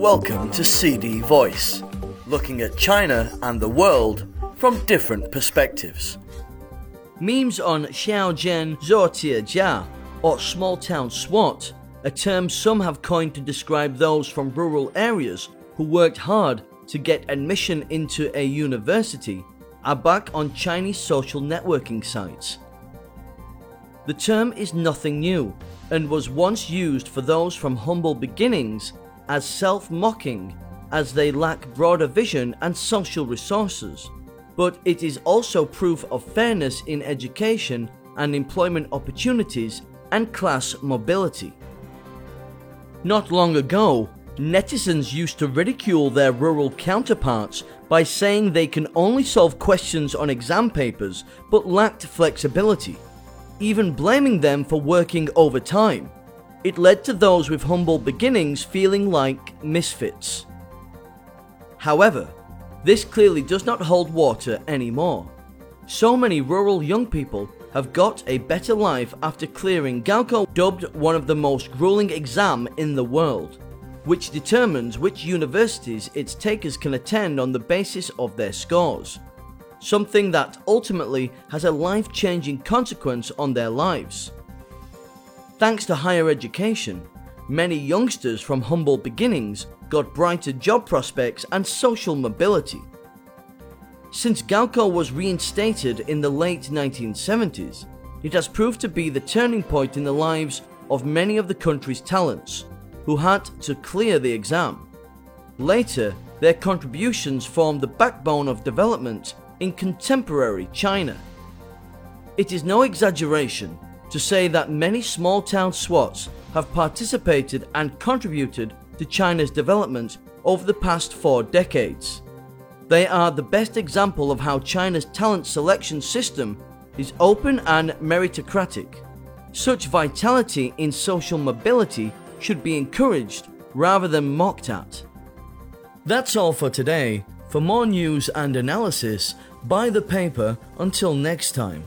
Welcome to CD Voice, looking at China and the world from different perspectives. Memes on Xiaojian Jia, or small town swot, a term some have coined to describe those from rural areas who worked hard to get admission into a university, are back on Chinese social networking sites. The term is nothing new and was once used for those from humble beginnings as self mocking as they lack broader vision and social resources. But it is also proof of fairness in education and employment opportunities and class mobility. Not long ago, netizens used to ridicule their rural counterparts by saying they can only solve questions on exam papers but lacked flexibility, even blaming them for working overtime it led to those with humble beginnings feeling like misfits. However, this clearly does not hold water anymore. So many rural young people have got a better life after clearing Gaokao dubbed one of the most grueling exam in the world, which determines which universities its takers can attend on the basis of their scores. Something that ultimately has a life-changing consequence on their lives. Thanks to higher education, many youngsters from humble beginnings got brighter job prospects and social mobility. Since Gaokao was reinstated in the late 1970s, it has proved to be the turning point in the lives of many of the country's talents who had to clear the exam. Later, their contributions formed the backbone of development in contemporary China. It is no exaggeration to say that many small town swots have participated and contributed to China's development over the past four decades. They are the best example of how China's talent selection system is open and meritocratic. Such vitality in social mobility should be encouraged rather than mocked at. That's all for today. For more news and analysis, buy the paper until next time.